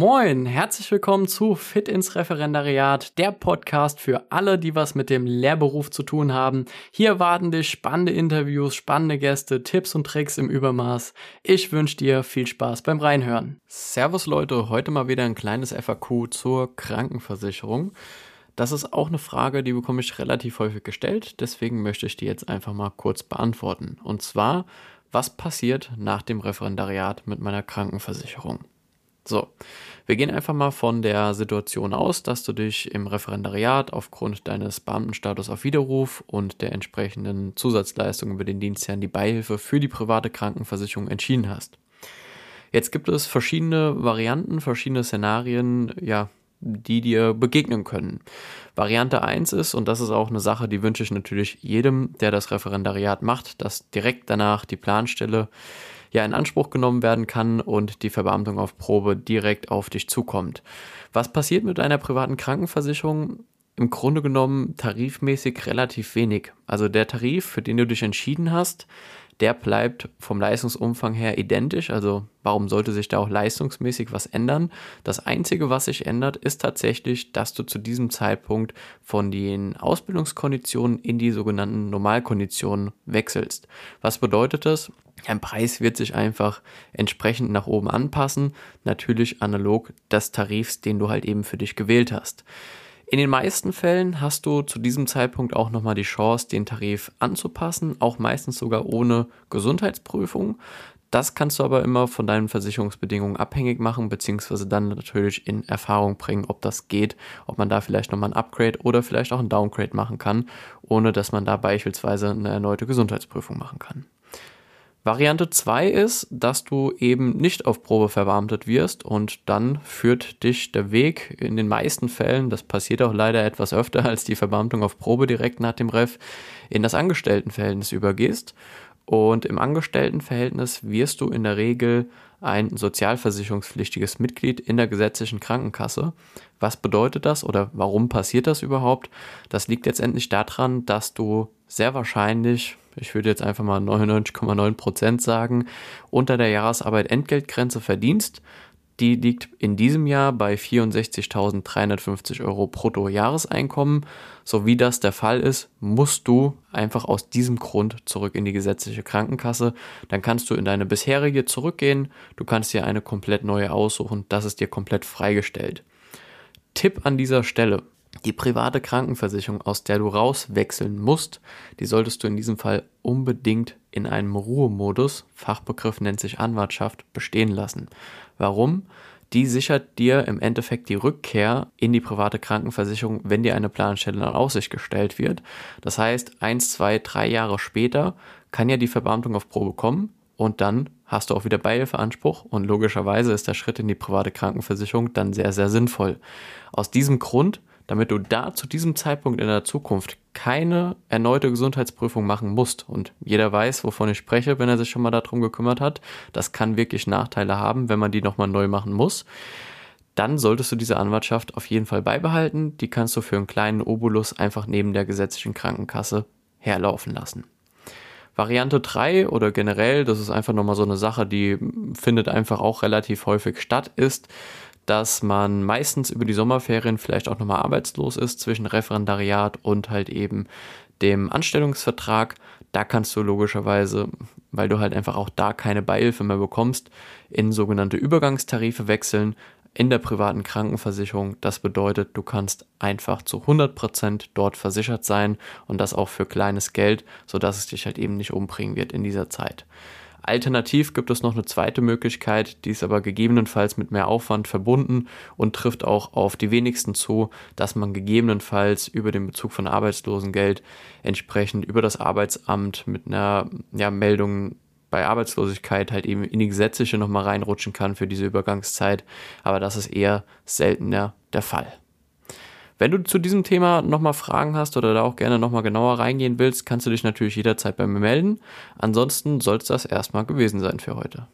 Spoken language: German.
Moin, herzlich willkommen zu Fit ins Referendariat, der Podcast für alle, die was mit dem Lehrberuf zu tun haben. Hier warten dich spannende Interviews, spannende Gäste, Tipps und Tricks im Übermaß. Ich wünsche dir viel Spaß beim Reinhören. Servus Leute, heute mal wieder ein kleines FAQ zur Krankenversicherung. Das ist auch eine Frage, die bekomme ich relativ häufig gestellt, deswegen möchte ich die jetzt einfach mal kurz beantworten. Und zwar, was passiert nach dem Referendariat mit meiner Krankenversicherung? So, wir gehen einfach mal von der Situation aus, dass du dich im Referendariat aufgrund deines Beamtenstatus auf Widerruf und der entsprechenden Zusatzleistungen über den Dienstherrn die Beihilfe für die private Krankenversicherung entschieden hast. Jetzt gibt es verschiedene Varianten, verschiedene Szenarien, ja, die dir begegnen können. Variante 1 ist, und das ist auch eine Sache, die wünsche ich natürlich jedem, der das Referendariat macht, dass direkt danach die Planstelle ja in Anspruch genommen werden kann und die Verbeamtung auf Probe direkt auf dich zukommt. Was passiert mit einer privaten Krankenversicherung? Im Grunde genommen tarifmäßig relativ wenig. Also der Tarif, für den du dich entschieden hast, der bleibt vom Leistungsumfang her identisch. Also warum sollte sich da auch leistungsmäßig was ändern? Das Einzige, was sich ändert, ist tatsächlich, dass du zu diesem Zeitpunkt von den Ausbildungskonditionen in die sogenannten Normalkonditionen wechselst. Was bedeutet das? Ein Preis wird sich einfach entsprechend nach oben anpassen, natürlich analog des Tarifs, den du halt eben für dich gewählt hast. In den meisten Fällen hast du zu diesem Zeitpunkt auch nochmal die Chance, den Tarif anzupassen, auch meistens sogar ohne Gesundheitsprüfung. Das kannst du aber immer von deinen Versicherungsbedingungen abhängig machen, beziehungsweise dann natürlich in Erfahrung bringen, ob das geht, ob man da vielleicht nochmal ein Upgrade oder vielleicht auch ein Downgrade machen kann, ohne dass man da beispielsweise eine erneute Gesundheitsprüfung machen kann. Variante 2 ist, dass du eben nicht auf Probe verbeamtet wirst und dann führt dich der Weg in den meisten Fällen, das passiert auch leider etwas öfter als die Verbeamtung auf Probe direkt nach dem Ref, in das Angestelltenverhältnis übergehst. Und im Angestelltenverhältnis wirst du in der Regel ein sozialversicherungspflichtiges Mitglied in der gesetzlichen Krankenkasse. Was bedeutet das oder warum passiert das überhaupt? Das liegt letztendlich daran, dass du sehr wahrscheinlich ich würde jetzt einfach mal 99,9 Prozent sagen, unter der Jahresarbeit Entgeltgrenze verdienst. Die liegt in diesem Jahr bei 64.350 Euro brutto Jahreseinkommen. So wie das der Fall ist, musst du einfach aus diesem Grund zurück in die gesetzliche Krankenkasse. Dann kannst du in deine bisherige zurückgehen. Du kannst dir eine komplett neue aussuchen. Das ist dir komplett freigestellt. Tipp an dieser Stelle. Die private Krankenversicherung, aus der du rauswechseln musst, die solltest du in diesem Fall unbedingt in einem Ruhemodus, Fachbegriff nennt sich Anwartschaft, bestehen lassen. Warum? Die sichert dir im Endeffekt die Rückkehr in die private Krankenversicherung, wenn dir eine Planstelle in Aussicht gestellt wird. Das heißt, eins, zwei, drei Jahre später kann ja die Verbeamtung auf Probe kommen und dann hast du auch wieder Beihilfeanspruch und logischerweise ist der Schritt in die private Krankenversicherung dann sehr, sehr sinnvoll. Aus diesem Grund damit du da zu diesem Zeitpunkt in der Zukunft keine erneute Gesundheitsprüfung machen musst. Und jeder weiß, wovon ich spreche, wenn er sich schon mal darum gekümmert hat. Das kann wirklich Nachteile haben, wenn man die nochmal neu machen muss. Dann solltest du diese Anwartschaft auf jeden Fall beibehalten. Die kannst du für einen kleinen Obolus einfach neben der gesetzlichen Krankenkasse herlaufen lassen. Variante 3 oder generell, das ist einfach nochmal so eine Sache, die findet einfach auch relativ häufig statt, ist, dass man meistens über die Sommerferien vielleicht auch nochmal arbeitslos ist zwischen Referendariat und halt eben dem Anstellungsvertrag. Da kannst du logischerweise, weil du halt einfach auch da keine Beihilfe mehr bekommst, in sogenannte Übergangstarife wechseln in der privaten Krankenversicherung. Das bedeutet, du kannst einfach zu 100% dort versichert sein und das auch für kleines Geld, sodass es dich halt eben nicht umbringen wird in dieser Zeit. Alternativ gibt es noch eine zweite Möglichkeit, die ist aber gegebenenfalls mit mehr Aufwand verbunden und trifft auch auf die wenigsten zu, dass man gegebenenfalls über den Bezug von Arbeitslosengeld entsprechend über das Arbeitsamt mit einer ja, Meldung bei Arbeitslosigkeit halt eben in die gesetzliche nochmal reinrutschen kann für diese Übergangszeit. Aber das ist eher seltener der Fall. Wenn du zu diesem Thema nochmal Fragen hast oder da auch gerne nochmal genauer reingehen willst, kannst du dich natürlich jederzeit bei mir melden. Ansonsten soll es das erstmal gewesen sein für heute.